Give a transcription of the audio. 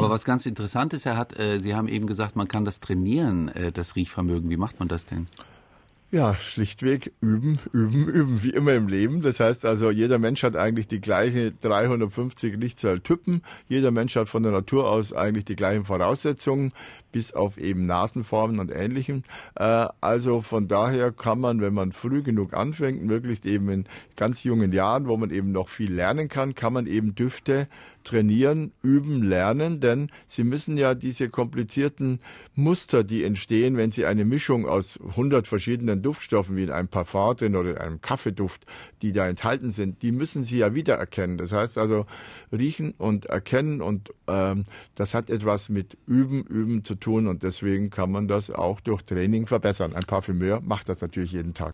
Aber was ganz interessant ist, er hat, äh, Sie haben eben gesagt, man kann das trainieren, äh, das Riechvermögen. Wie macht man das denn? Ja, schlichtweg üben, üben, üben, wie immer im Leben. Das heißt also, jeder Mensch hat eigentlich die gleiche 350 Lichtzahltypen. Jeder Mensch hat von der Natur aus eigentlich die gleichen Voraussetzungen bis auf eben Nasenformen und Ähnlichem. Äh, also von daher kann man, wenn man früh genug anfängt, möglichst eben in ganz jungen Jahren, wo man eben noch viel lernen kann, kann man eben Düfte trainieren, üben, lernen, denn sie müssen ja diese komplizierten Muster, die entstehen, wenn sie eine Mischung aus 100 verschiedenen Duftstoffen wie in einem Parfum drin oder in einem Kaffeeduft, die da enthalten sind, die müssen sie ja wiedererkennen. Das heißt also riechen und erkennen und ähm, das hat etwas mit Üben, Üben zu tun und deswegen kann man das auch durch Training verbessern. Ein Parfümeur macht das natürlich jeden Tag.